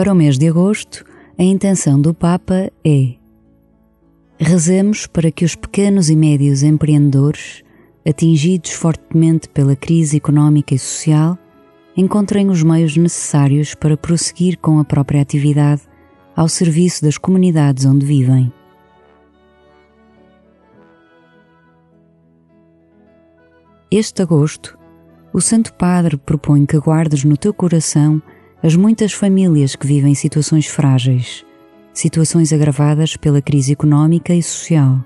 Para o mês de agosto, a intenção do Papa é: rezemos para que os pequenos e médios empreendedores, atingidos fortemente pela crise económica e social, encontrem os meios necessários para prosseguir com a própria atividade ao serviço das comunidades onde vivem. Este agosto, o Santo Padre propõe que guardes no teu coração as muitas famílias que vivem situações frágeis, situações agravadas pela crise económica e social.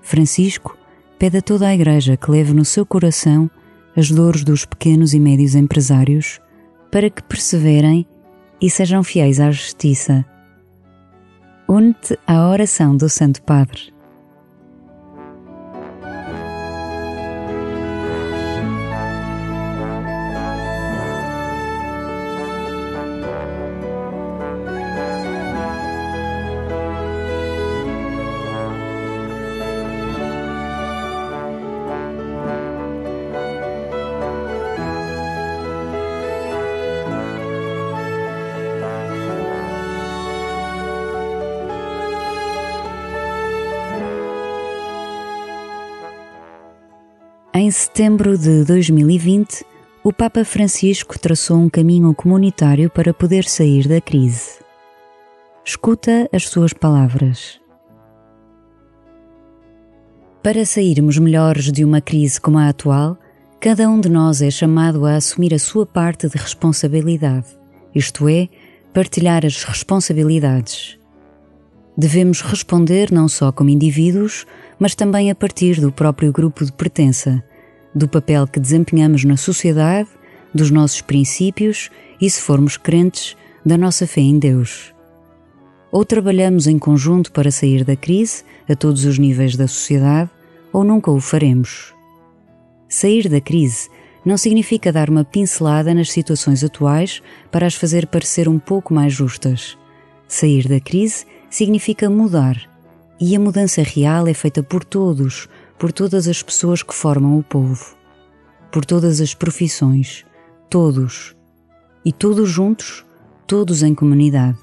Francisco pede a toda a Igreja que leve no seu coração as dores dos pequenos e médios empresários para que perseverem e sejam fiéis à justiça. Une-te à oração do Santo Padre. Em setembro de 2020, o Papa Francisco traçou um caminho comunitário para poder sair da crise. Escuta as suas palavras. Para sairmos melhores de uma crise como a atual, cada um de nós é chamado a assumir a sua parte de responsabilidade, isto é, partilhar as responsabilidades. Devemos responder não só como indivíduos, mas também a partir do próprio grupo de pertença, do papel que desempenhamos na sociedade, dos nossos princípios e, se formos crentes, da nossa fé em Deus. Ou trabalhamos em conjunto para sair da crise, a todos os níveis da sociedade, ou nunca o faremos. Sair da crise não significa dar uma pincelada nas situações atuais para as fazer parecer um pouco mais justas. Sair da crise significa mudar, e a mudança real é feita por todos, por todas as pessoas que formam o povo, por todas as profissões, todos, e todos juntos, todos em comunidade.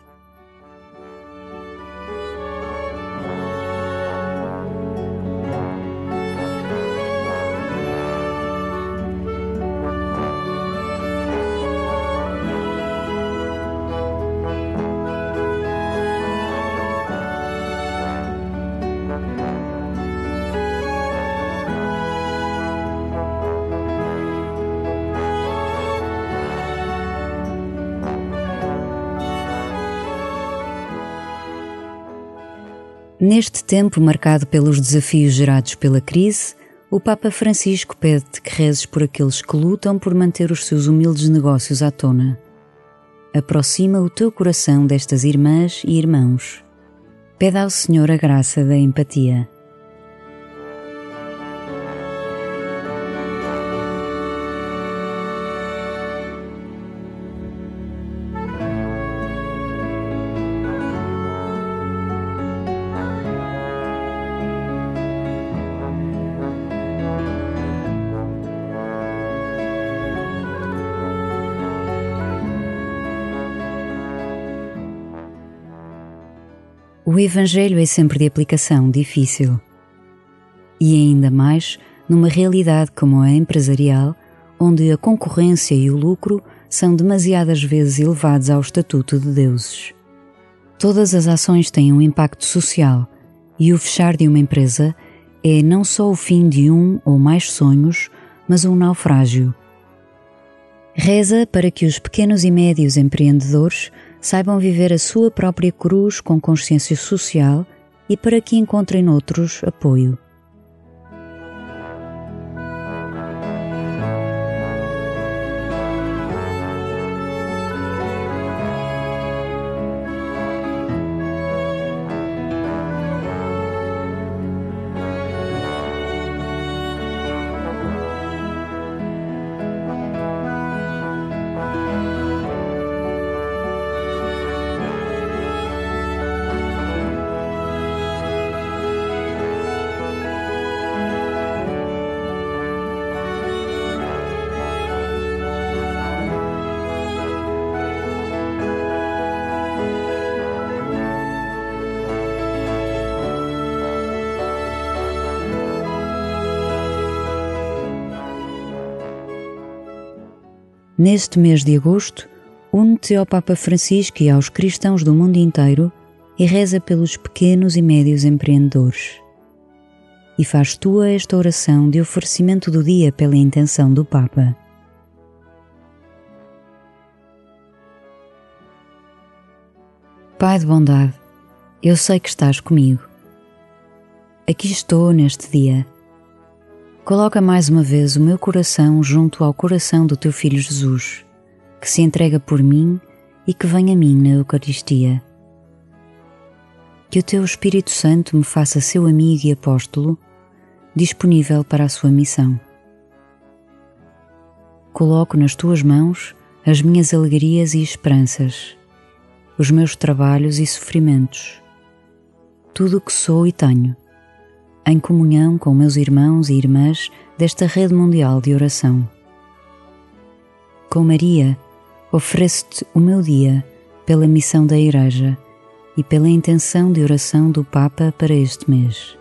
Neste tempo marcado pelos desafios gerados pela crise, o Papa Francisco pede-te que rezes por aqueles que lutam por manter os seus humildes negócios à tona. Aproxima o teu coração destas irmãs e irmãos. Pede ao Senhor a graça da empatia. O Evangelho é sempre de aplicação difícil. E ainda mais numa realidade como a empresarial, onde a concorrência e o lucro são demasiadas vezes elevados ao estatuto de deuses. Todas as ações têm um impacto social e o fechar de uma empresa é não só o fim de um ou mais sonhos, mas um naufrágio. Reza para que os pequenos e médios empreendedores saibam viver a sua própria cruz com consciência social e para que encontrem noutros apoio. Neste mês de agosto, une-te ao Papa Francisco e aos cristãos do mundo inteiro e reza pelos pequenos e médios empreendedores. E faz tua esta oração de oferecimento do dia pela intenção do Papa. Pai de bondade, eu sei que estás comigo. Aqui estou neste dia. Coloca mais uma vez o meu coração junto ao coração do teu Filho Jesus, que se entrega por mim e que vem a mim na Eucaristia. Que o teu Espírito Santo me faça seu amigo e apóstolo, disponível para a sua missão. Coloco nas tuas mãos as minhas alegrias e esperanças os meus trabalhos e sofrimentos, tudo o que sou e tenho, em comunhão com meus irmãos e irmãs desta rede mundial de oração. Com Maria, ofereço-te o meu dia pela missão da Igreja e pela intenção de oração do Papa para este mês.